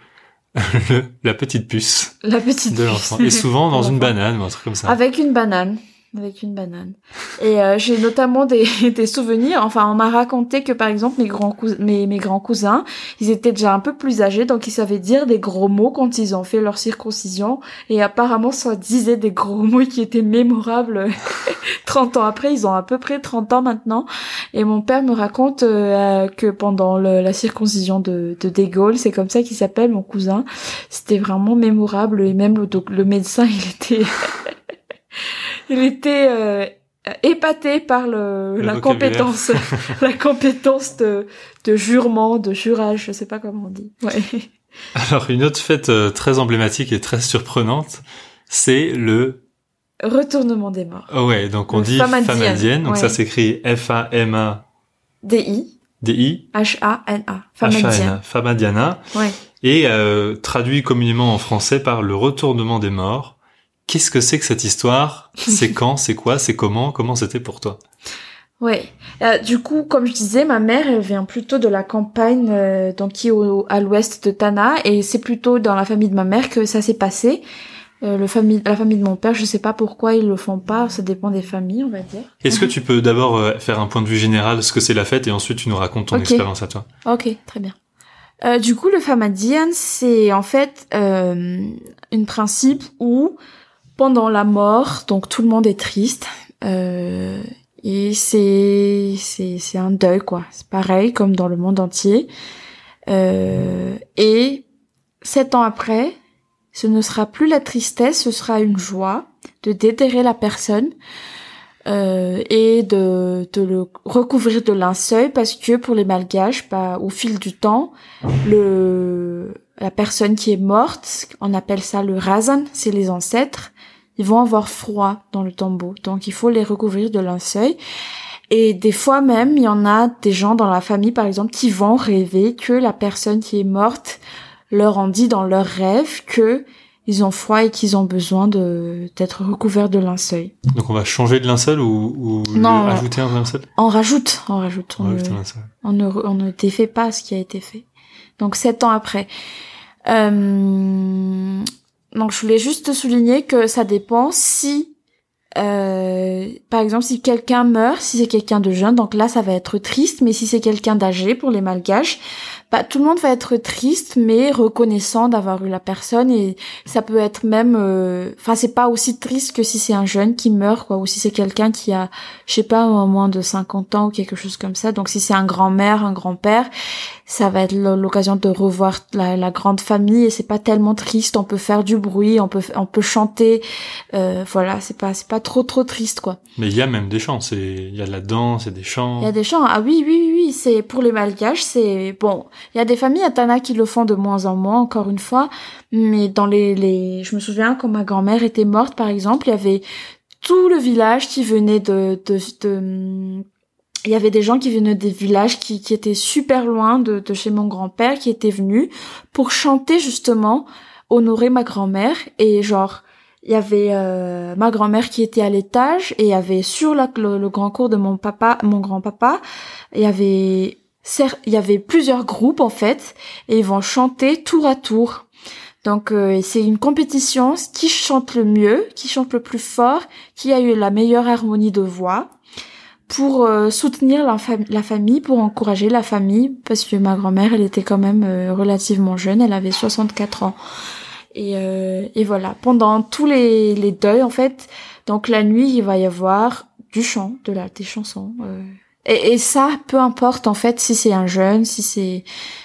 le- la petite puce La petite de l'enfant. Et souvent dans une banane ou un truc comme ça. Avec une banane. Avec une banane. Et euh, j'ai notamment des, des souvenirs. Enfin, on m'a raconté que par exemple mes grands mes, mes grands cousins, ils étaient déjà un peu plus âgés, donc ils savaient dire des gros mots quand ils ont fait leur circoncision. Et apparemment, ça disait des gros mots qui étaient mémorables. 30 ans après, ils ont à peu près 30 ans maintenant. Et mon père me raconte euh, que pendant le- la circoncision de, de De Gaulle, c'est comme ça qu'il s'appelle mon cousin, c'était vraiment mémorable. Et même le, le médecin, il était, il était euh, épaté par le, Le la vocabulaire. compétence, la compétence de, de jurement, de jurage, je sais pas comment on dit. Ouais. Alors une autre fête euh, très emblématique et très surprenante, c'est le Retournement des morts. oh ouais, donc on Le dit Famadienne, donc ouais. ça s'écrit F A M A D-I, D I H-A-N-A. H A N Famadienne. A, Famadiana Ouais. et euh, traduit communément en français par le retournement des morts. Qu'est-ce que c'est que cette histoire? C'est quand? C'est quoi? C'est comment? Comment c'était pour toi? Ouais. Euh, du coup, comme je disais, ma mère, elle vient plutôt de la campagne, euh, donc qui est au, à l'ouest de Tana, et c'est plutôt dans la famille de ma mère que ça s'est passé. Euh, le famille, la famille de mon père, je sais pas pourquoi ils le font pas, ça dépend des familles, on va dire. Est-ce que tu peux d'abord euh, faire un point de vue général de ce que c'est la fête et ensuite tu nous racontes ton expérience à toi? Ok, très bien. Euh, du coup, le Famadian, c'est en fait un principe où pendant la mort, donc tout le monde est triste, euh, et c'est c'est c'est un deuil quoi. C'est pareil comme dans le monde entier. Euh, et sept ans après, ce ne sera plus la tristesse, ce sera une joie de déterrer la personne euh, et de, de le recouvrir de linceul parce que pour les malgaches, bah, au fil du temps, le la personne qui est morte, on appelle ça le razan, c'est les ancêtres, ils vont avoir froid dans le tombeau, donc il faut les recouvrir de linceul. Et des fois même, il y en a des gens dans la famille, par exemple, qui vont rêver que la personne qui est morte leur en dit dans leur rêve que ils ont froid et qu'ils ont besoin de d'être recouverts de linceul. Donc on va changer de linceul ou, ou Non, le- ajouter un linceul? On rajoute, on rajoute, On on ne, on ne défait pas ce qui a été fait. Donc sept ans après. Euh, donc je voulais juste souligner que ça dépend si, euh, par exemple, si quelqu'un meurt, si c'est quelqu'un de jeune, donc là ça va être triste, mais si c'est quelqu'un d'âgé pour les malgaches, bah, tout le monde va être triste, mais reconnaissant d'avoir eu la personne et ça peut être même, euh, enfin c'est pas aussi triste que si c'est un jeune qui meurt, quoi, ou si c'est quelqu'un qui a, je sais pas, moins de 50 ans ou quelque chose comme ça. Donc si c'est un grand-mère, un grand-père, ça va être l'occasion de revoir la, la grande famille et c'est pas tellement triste. On peut faire du bruit, on peut, on peut chanter, euh, voilà, c'est pas, c'est pas trop trop triste, quoi. Mais il y a même des chants. C'est il y a de la danse, il y a des chants. Il y a des chants. Ah oui, oui, oui, oui. C'est pour les malgaches, c'est bon. Il y a des familles à Tana qui le font de moins en moins, encore une fois. Mais dans les, les, je me souviens quand ma grand-mère était morte, par exemple, il y avait tout le village qui venait de, de, de- il y avait des gens qui venaient des villages qui, qui étaient super loin de, de chez mon grand-père, qui étaient venus pour chanter justement, honorer ma grand-mère et genre, il y avait euh, ma grand-mère qui était à l'étage et il y avait sur la, le, le grand cours de mon papa, mon grand-papa, il y avait il y avait plusieurs groupes en fait et ils vont chanter tour à tour. Donc euh, c'est une compétition qui chante le mieux, qui chante le plus fort, qui a eu la meilleure harmonie de voix pour euh, soutenir la, fam- la famille, pour encourager la famille parce que ma grand-mère elle était quand même euh, relativement jeune, elle avait 64 ans. Et, euh, et voilà, pendant tous les, les deuils, en fait, donc la nuit, il va y avoir du chant, de la, des chansons. euh. Et, et ça, peu importe, en fait, si c'est un jeune, si c'est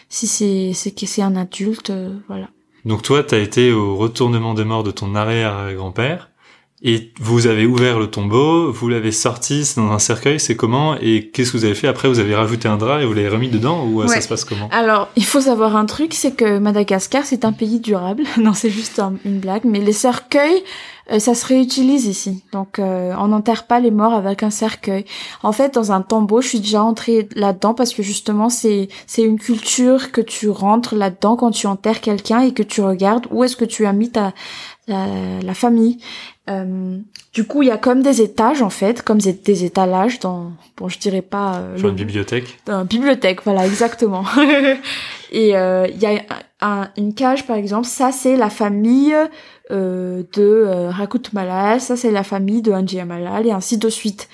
si c'est c'est un adulte, euh, voilà. Donc toi, t'as été au retournement des morts de ton arrière-grand-père. Et vous avez ouvert le tombeau, vous l'avez sorti, c'est dans un cercueil, c'est comment Et qu'est-ce que vous avez fait après? Vous avez rajouté un drap et vous l'avez remis dedans ou euh, ça se passe comment? Alors, il faut savoir un truc, c'est que Madagascar, c'est un pays durable. non, c'est juste un- une blague. Mais les cercueils, euh, ça se réutilise ici. Donc, euh, on n'enterre pas les morts avec un cercueil. En fait, dans un tombeau, je suis déjà entrée là-dedans parce que justement, c'est c'est une culture que tu rentres là-dedans quand tu enterres quelqu'un et que tu regardes où est-ce que tu as mis ta la, la famille. Euh, du coup, il y a comme des étages en fait, comme des, étalages dans, bon, je dirais pas euh, le- une bibliothèque dans une bibliothèque, voilà, exactement. et euh, il y a un- une cage, par exemple, ça c'est la famille euh, de Rakut Malal, ça c'est la famille de Anjia Malal, et ainsi de suite.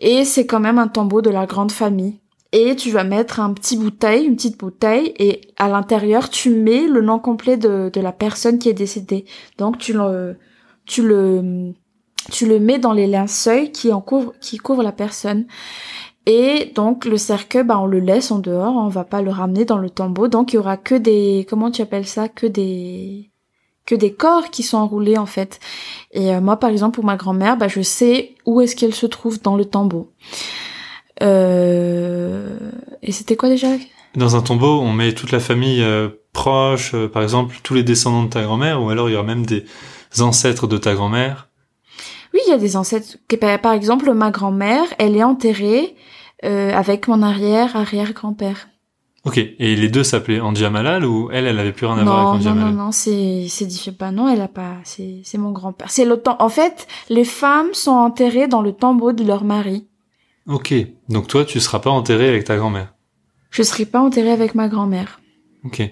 Et c'est quand même un tombeau de la grande famille. Et tu vas mettre un petit bouteille, une petite bouteille, et à l'intérieur tu mets le nom complet de, de la personne qui est décédée. Donc tu le, tu le, tu le mets dans les linceuls qui en couvrent, qui la personne. Et donc le cercueil, bah on le laisse en dehors, on va pas le ramener dans le tombeau. Donc il y aura que des, comment tu appelles ça, que des, que des corps qui sont enroulés en fait. Et euh, moi par exemple pour ma grand-mère, bah je sais où est-ce qu'elle se trouve dans le tombeau. Euh... Et c'était quoi déjà? Dans un tombeau, on met toute la famille euh, proche, par exemple tous les descendants de ta grand-mère, ou alors il y aura même des ancêtres de ta grand-mère? Oui, il y a des ancêtres. Par exemple, ma grand-mère, elle est enterrée euh, avec mon arrière arrière grand-père. Ok, et les deux s'appelaient Andia Malal ou elle, elle avait plus rien à voir avec Andia non, non, non, c'est c'est différent. Bah non, elle a pas. C'est c'est mon grand-père. C'est le temps. En fait, les femmes sont enterrées dans le tombeau de leur mari. Ok, donc toi, tu seras pas enterré avec ta grand-mère? Je serai pas enterrée avec ma grand-mère. Ok.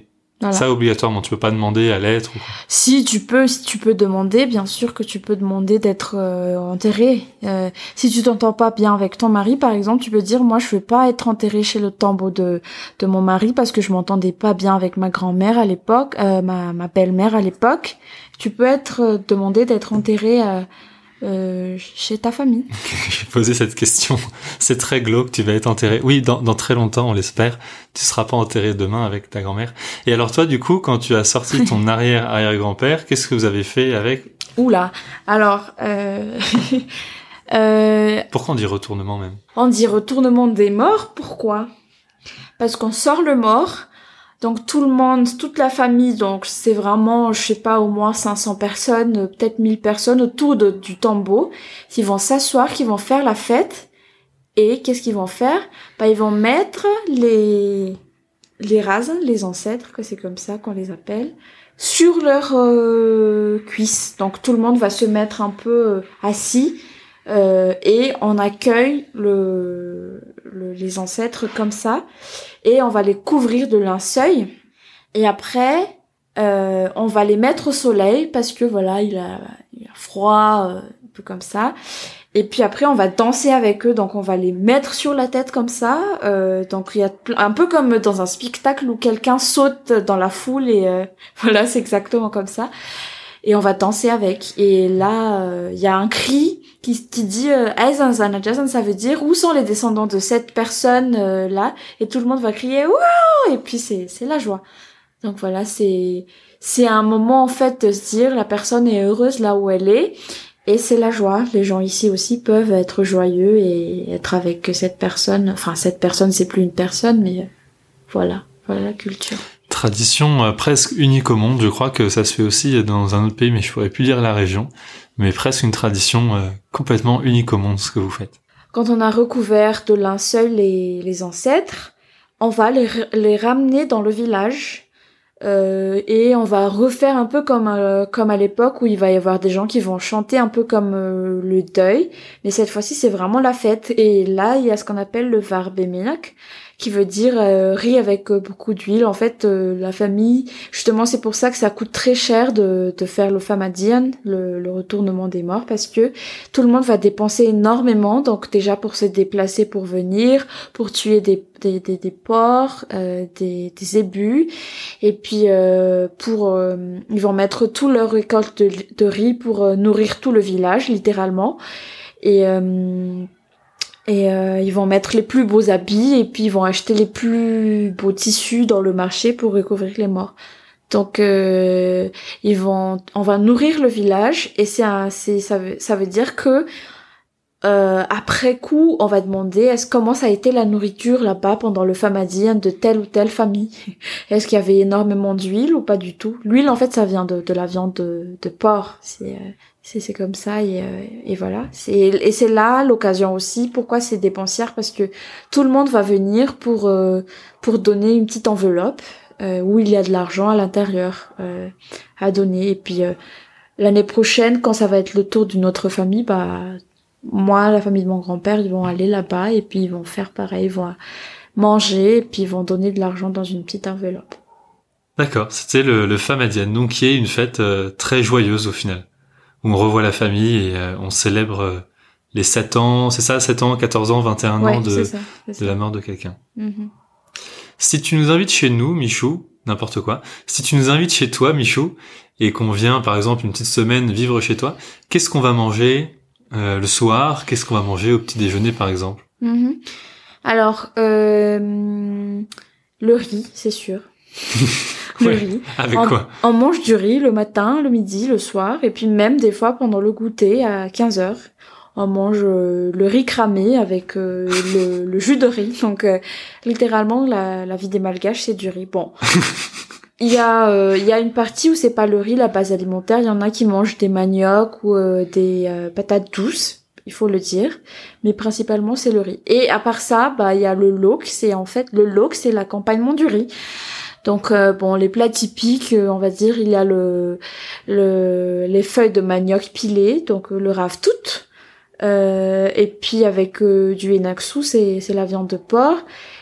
Voilà. Ça, obligatoirement, tu peux pas demander à l'être ou. Si tu peux, si tu peux demander, bien sûr que tu peux demander d'être euh, enterré. Euh, si tu t'entends pas bien avec ton mari, par exemple, tu peux dire moi je veux pas être enterré chez le tombeau de de mon mari parce que je m'entendais pas bien avec ma grand-mère à l'époque, euh, ma ma belle-mère à l'époque. Tu peux être euh, demandé d'être enterré euh, chez ta famille. J'ai posé cette question. C'est très glauque, tu vas être enterré. Oui, dans, dans très longtemps, on l'espère. Tu seras pas enterré demain avec ta grand-mère. Et alors toi, du coup, quand tu as sorti ton arrière-arrière-grand-père, qu'est-ce que vous avez fait avec? Oula. Alors. Euh... euh, Pourquoi on dit retournement même? On dit retournement des morts. Pourquoi? Parce qu'on sort le mort. Donc tout le monde, toute la famille, donc c'est vraiment, je sais pas, au moins 500 personnes, peut-être 1000 personnes autour du tombeau, qui vont s'asseoir, qui vont faire la fête. Et qu'est-ce qu'ils vont faire? Bah ils vont mettre les les rases, les ancêtres, que c'est comme ça qu'on les appelle, sur leurs euh, cuisses. Donc tout le monde va se mettre un peu euh, assis euh, et on accueille le, les ancêtres comme ça et on va les couvrir de linceul. Et après, on va les mettre au soleil parce que voilà, il a, il a froid, un peu comme ça. Et puis après, on va danser avec eux, donc on va les mettre sur la tête comme ça. Euh, donc il y a un peu comme dans un spectacle où quelqu'un saute dans la foule et euh, voilà, c'est exactement comme ça. Et on va danser avec. Et là, euh, il y a un cri qui, qui dit euh, ça veut dire où sont les descendants de cette personne euh, là? Et tout le monde va crier Wouh Et puis c'est c'est la joie. Donc voilà, c'est c'est un moment en fait de se dire la personne est heureuse là où elle est et c'est la joie. Les gens ici aussi peuvent être joyeux et être avec cette personne. Enfin, cette personne, c'est plus une personne, mais euh, voilà, voilà la culture. Tradition euh, presque unique au monde. Je crois que ça se fait aussi dans un autre pays, mais je pourrais plus dire la région. Mais presque une tradition euh, complètement unique au monde, ce que vous faites. Quand on a recouvert de linceul les, les ancêtres, on va les, les ramener dans le village euh, et on va refaire un peu comme euh, comme à l'époque où il va y avoir des gens qui vont chanter un peu comme euh, le deuil, mais cette fois-ci c'est vraiment la fête. Et là il y a ce qu'on appelle le Varbemiak, qui veut dire euh, riz avec euh, beaucoup d'huile. En fait, euh, la famille, justement, c'est pour ça que ça coûte très cher de, de faire le famadian, le, le, retournement des morts, parce que tout le monde va dépenser énormément. Donc déjà pour se déplacer pour venir, pour tuer des des, des, porcs, euh, des, des zébus, et puis pour ils vont mettre tout leur récolte de, de riz pour nourrir tout le village, littéralement. Et et euh, ils vont mettre les plus beaux habits et puis ils vont acheter les plus beaux tissus dans le marché pour recouvrir les morts. Donc euh, ils vont, on va nourrir le village et c'est c'est ça veut, ça dire que euh, après coup, on va demander est-ce comment ça a été la nourriture là-bas pendant le famadien de telle ou telle famille? est-ce qu'il y avait énormément d'huile ou pas du tout? L'huile, en fait, ça vient de, de la viande de, de porc. C'est euh, c'est comme ça et, euh, et voilà. Et c'est là l'occasion aussi. Pourquoi c'est dépensière? Parce que tout le monde va venir pour euh, pour donner une petite enveloppe euh, où il y a de l'argent à l'intérieur à donner. Et puis l'année prochaine, quand ça va être le tour d'une autre famille, bah moi, la famille de mon grand-père, ils vont aller là-bas et puis ils vont faire pareil, ils vont manger et puis ils vont donner de l'argent dans une petite enveloppe. D'accord, c'était le, le Famadian, donc qui est une fête très joyeuse au final on revoit la famille et euh, on célèbre euh, les 7 ans, c'est ça, 7 ans, 14 ans, 21 ans de, de la mort de quelqu'un. Mm-hmm. Si tu nous invites chez nous, Michou, n'importe quoi, si tu nous invites chez toi, Michou, et qu'on vient, par exemple, une petite semaine vivre chez toi, qu'est-ce qu'on va manger euh, le soir? Qu'est-ce qu'on va manger au petit déjeuner, par exemple? Mm-hmm. Alors, euh, le riz, c'est sûr. le riz. Avec on, quoi On mange du riz le matin, le midi, le soir, et puis même des fois pendant le goûter à 15 heures. On mange euh, le riz cramé avec euh, le, jus de riz. Donc euh, littéralement la, la vie des malgaches c'est du riz. Bon. Il y a il y a une partie où c'est pas le riz la base alimentaire, il y en a qui mangent des maniocs ou des patates douces, il faut le dire, mais principalement c'est le riz. Et à part ça, bah il y a le lok, c'est en fait le lok, c'est l'accompagnement du riz. Donc euh, bon, les plats typiques, euh, on va dire, il y a le, le les feuilles de manioc pilées, donc euh, le raftout, euh, et puis avec du enaxu, c'est c'est la viande de porc,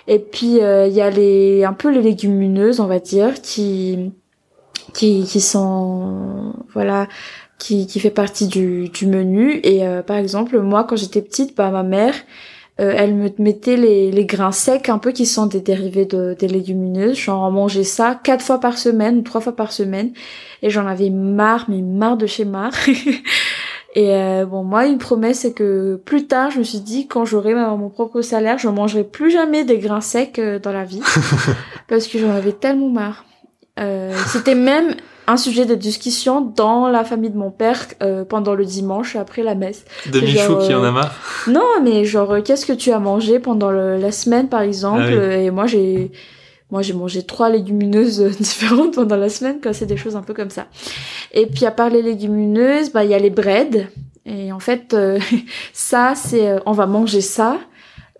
et puis il y a les un peu les légumineuses, on va dire, qui qui qui sont voilà qui qui fait partie du du menu. Et par exemple moi quand j'étais petite, bah ma mère euh, elle me mettait les, les, grains secs un peu qui sont des dérivés de, des légumineuses. J'en mangeais ça quatre fois par semaine ou trois fois par semaine et j'en avais marre, mais marre de chez marre. et euh, bon, moi, une promesse, c'est que plus tard, je me suis dit, quand j'aurai mon propre salaire, je mangerai plus jamais des grains secs euh, dans la vie parce que j'en avais tellement marre. C'était même un sujet de discussion dans la famille de mon père euh, pendant le dimanche après la messe. De Michou qui en a euh, marre Non, mais genre, euh, qu'est-ce que tu as mangé pendant la semaine, par exemple? Ah Et moi, j'ai... Moi, j'ai mangé trois légumineuses différentes pendant la semaine, quoi. C'est des choses un peu comme ça. Et puis, à part les légumineuses, bah, il y a les breads. Et en fait, ça, c'est, on va manger ça.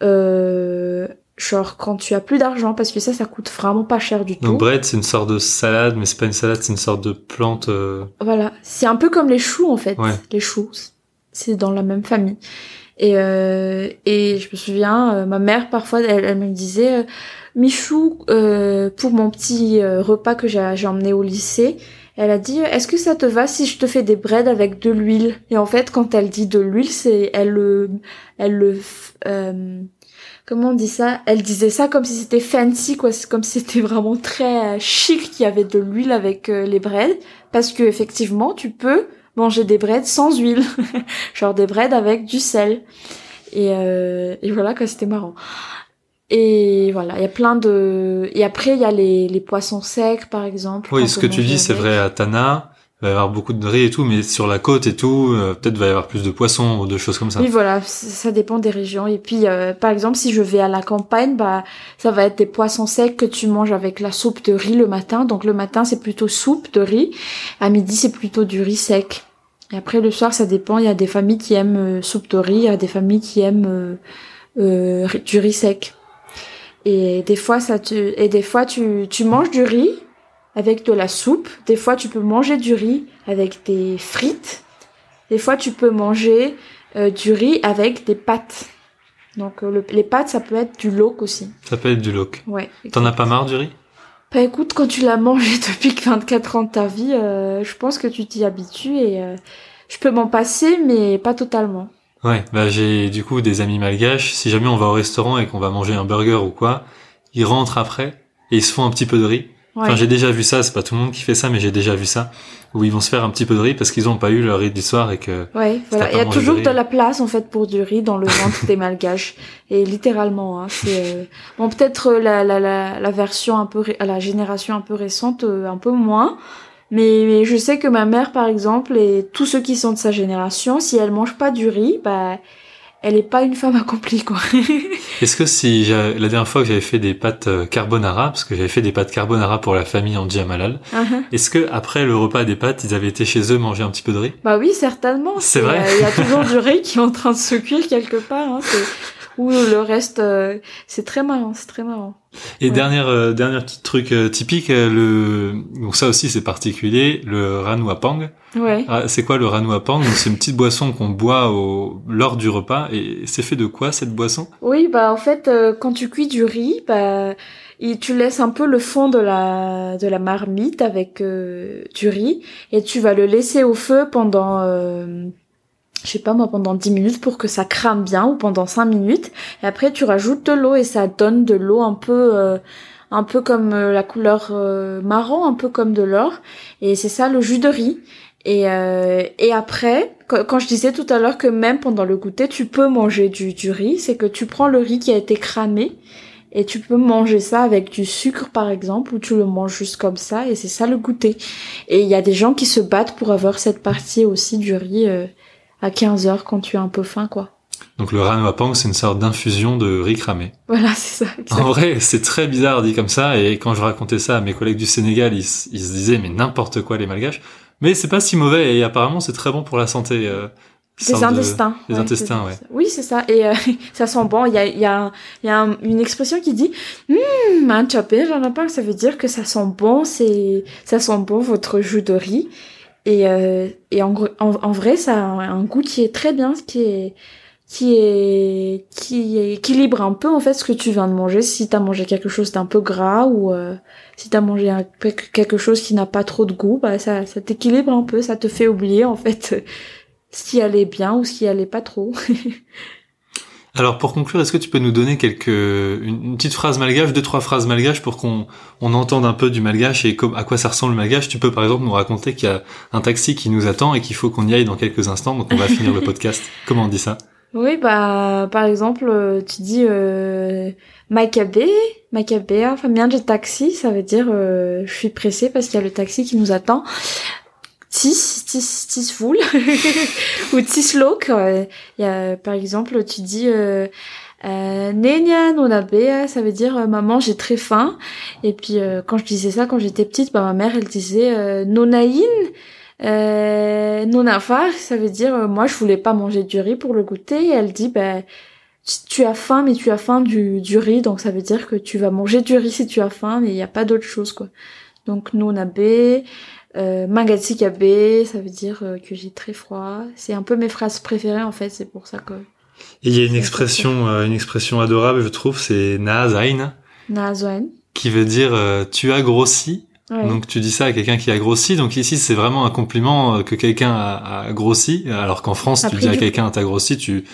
Euh, genre quand tu as plus d'argent parce que ça ça coûte vraiment pas cher du tout. Donc bread, c'est une sorte de salade, mais c'est pas une salade, c'est une sorte de plante. euh, Voilà, c'est un peu comme les choux en fait. Ouais. Les choux, c'est dans la même famille. Et euh, et je me souviens, euh, ma mère parfois, elle, me disait, euh, Michou, euh, pour mon petit repas que j'ai emmené au lycée, elle a dit, est-ce que ça te va si je te fais des breads avec de l'huile? Et en fait, quand elle dit de l'huile, c'est elle le, elle le, comment on dit ça? Elle disait ça comme si c'était fancy, quoi. Comme si c'était vraiment très chic qu'il y avait de l'huile avec les breads, parce que effectivement, tu peux manger des breads sans huile, genre des breads avec du sel. Et, euh, et voilà, quoi, c'était marrant. Et voilà, il y a plein de. Et après, il y a les, les poissons secs, par exemple. Oui, ce que tu dis, c'est vrai à Tana. Va y avoir beaucoup de riz et tout, mais sur la côte et tout, euh, peut-être va y avoir plus de poissons ou de choses comme ça. Oui, voilà, ça dépend des régions. Et puis, euh, par exemple, si je vais à la campagne, bah, ça va être des poissons secs que tu manges avec la soupe de riz le matin. Donc le matin, c'est plutôt soupe de riz. À midi, c'est plutôt du riz sec. Et après, le soir, ça dépend. Il y a des familles qui aiment euh, soupe de riz, il y a des familles qui aiment euh, du riz sec. Et des fois, ça te... et des fois, tu, tu manges du riz avec de la soupe. Des fois, tu peux manger du riz avec des frites. Des fois, tu peux manger euh, du riz avec des pâtes. Donc euh, le- les pâtes, ça peut être du loc aussi. Ça peut être du loc. Ouais. T'en as pas marre du riz? Bah écoute, quand tu l'as mangé depuis que 24 ans de ta vie, euh, je pense que tu t'y habitues et je peux m'en passer, mais pas totalement. Ouais, bah j'ai du coup des amis malgaches. Si jamais on va au restaurant et qu'on va manger un burger ou quoi, ils rentrent après et ils se font un petit peu de riz. Ouais. Enfin, j'ai déjà vu ça. C'est pas tout le monde qui fait ça, mais j'ai déjà vu ça où ils vont se faire un petit peu de riz parce qu'ils ont pas eu leur riz du soir et que Ouais, voilà. Il y a de toujours de la place en fait pour du riz dans le ventre des malgaches. Et littéralement, hein, c'est euh, bon peut-être euh, la, la, la, la version un peu ré- à la génération un peu récente euh, un peu moins. Mais, mais je sais que ma mère par exemple et tous ceux qui sont de sa génération, si elle mange pas du riz, bah elle est pas une femme accomplie quoi. Est-ce que si la dernière fois que j'avais fait des pâtes euh, carbonara, parce que j'avais fait des pâtes carbonara pour la famille en Djamalal, Uh-huh. est-ce que après le repas des pâtes, ils avaient été chez eux manger un petit peu de riz? Bah oui, certainement. C'est vrai. euh, Il y a toujours du riz qui est en train de se cuire quelque part. Hein, ou le reste, euh, c'est très marrant, c'est très marrant. Et Ouais. dernière euh, dernier petit truc euh, typique, euh, le donc ça aussi c'est particulier, le ranuapang. Ouais. Ah, c'est quoi le ranuapang c'est une petite boisson qu'on boit au lors du repas et c'est fait de quoi cette boisson? Oui, bah en fait, quand tu cuis du riz, bah et tu laisses un peu le fond de la de la marmite avec du riz et tu vas le laisser au feu pendant je sais pas moi pendant 10 minutes pour que ça crame bien ou pendant 5 minutes et après tu rajoutes de l'eau et ça donne de l'eau un peu euh, un peu comme euh, la couleur euh, marron, un peu comme de l'or et c'est ça le jus de riz. Et, euh, et après, quand je disais tout à l'heure que même pendant le goûter, tu peux manger du, du riz, c'est que tu prends le riz qui a été cramé et tu peux manger ça avec du sucre par exemple, ou tu le manges juste comme ça et c'est ça le goûter. Et il y a des gens qui se battent pour avoir cette partie aussi du riz à 15 heures quand tu as un peu faim quoi. Donc le ranuapang c'est une sorte d'infusion de riz cramé. Voilà, c'est ça. En vrai, c'est très bizarre dit comme ça, et quand je racontais ça à mes collègues du Sénégal, ils, se disaient mais n'importe quoi les malgaches. Mais c'est pas si mauvais, et apparemment c'est très bon pour la santé. Euh, Des sorte de- intestins. des Ouais, intestins, ouais. Oui, c'est ça. Et euh, ça sent bon. Il y a, il y a, un- il y a un- une expression qui dit Hum, un chapé, j'en ai pas. Ça veut dire que ça sent bon. C'est, ça sent bon votre jus de riz. Et, euh, en, vrai, ça a un, goût qui est très bien, qui est, qui est, qui équilibre un peu en fait ce que tu viens de manger. Si t'as mangé quelque chose d'un peu gras ou euh, si t'as mangé quelque chose qui n'a pas trop de goût, bah ça, ça t'équilibre un peu. Ça te fait oublier en fait ce qui allait bien ou ce qui allait pas trop. Alors pour conclure, est-ce que tu peux nous donner quelques une, une petite phrase malgache, deux trois phrases malgaches pour qu'on on entende un peu du malgache et comme à quoi ça ressemble le malgache? Tu peux par exemple nous raconter qu'il y a un taxi qui nous attend et qu'il faut qu'on y aille dans quelques instants, donc on va finir le podcast. Comment on dit ça? Oui, bah, par exemple, euh, tu dis euh, Makabe, Makabe, enfin bien de taxi, ça veut dire euh, je suis pressée parce qu'il y a le taxi qui nous attend. Tis, tis, tis full ou tis euh, Il y a, par exemple, tu dis euh, euh, nonabe, ça veut dire euh, maman j'ai très faim. Et puis euh, quand je disais ça quand j'étais petite, bah ma mère elle disait euh, nonaïn. Euh, nonafar, ça veut dire euh, moi je voulais pas manger du riz pour le goûter et elle dit ben tu as faim, mais tu as faim du, du riz, donc ça veut dire que tu vas manger du riz si tu as faim, mais il n'y a pas d'autre chose, quoi. Donc, nous, Euh, B, ça veut dire euh, que j'ai très froid. C'est un peu mes phrases préférées, en fait, c'est pour ça que... il y a une expression, euh, une expression adorable, je trouve, c'est Naazain. Naazain. Qui veut dire euh, tu as grossi. Donc tu dis ça à quelqu'un qui a grossi. Donc ici c'est vraiment un compliment que quelqu'un a, a, grossi. Alors qu'en France tu dis à quelqu'un t'as grossi, tu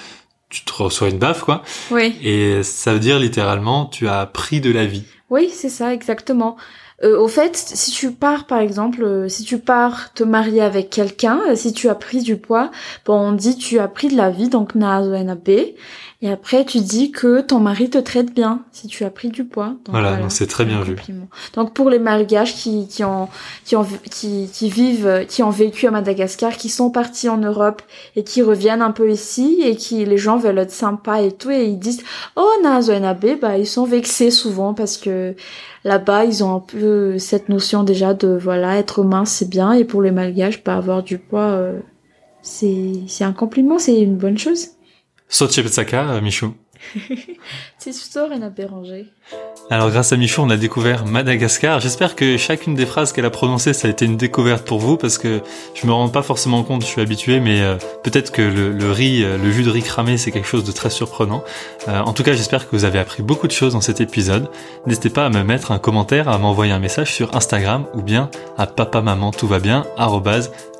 tu te reçois une baffe, quoi. Oui. Et ça veut dire littéralement, tu as pris de la vie. Oui, c'est ça, exactement. Euh, au fait, si tu pars, par exemple, euh, si tu pars te marier avec quelqu'un, euh, si tu as pris du poids, bon, on dit tu as pris de la vie, donc na b. Et après, tu dis que ton mari te traite bien si tu as pris du poids. voilà, c'est très bien vu. Donc pour les malgaches qui, qui ont qui ont qui, qui vivent qui ont vécu à Madagascar, qui sont partis en Europe et qui reviennent un peu ici et qui les gens veulent être sympas et tout et ils disent oh Nazoenabe, bah ils sont vexés souvent parce que là-bas ils ont un peu cette notion déjà de voilà être mince c'est bien et pour les malgaches pas bah, avoir du poids euh, c'est c'est un compliment, c'est une bonne chose. Michou. Stor et Béranger. Alors grâce à Michou, on a découvert Madagascar. J'espère que chacune des phrases qu'elle a prononcées, ça a été une découverte pour vous, parce que je me rends pas forcément compte, je suis habitué, mais euh, peut-être que le, riz, euh, le jus de riz cramé, c'est quelque chose de très surprenant. Euh, en tout cas, j'espère que vous avez appris beaucoup de choses dans cet épisode. N'hésitez pas à me mettre un commentaire, à m'envoyer un message sur Instagram ou bien à papa maman tout va bien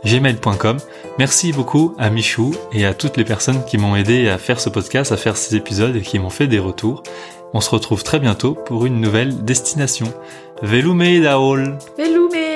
gmail.com. Merci beaucoup à Michou et à toutes les personnes qui m'ont aidé à faire ce podcast, à faire ces épisodes et qui m'ont fait des retours. On se retrouve très bientôt pour une nouvelle destination. Velume Daol Velume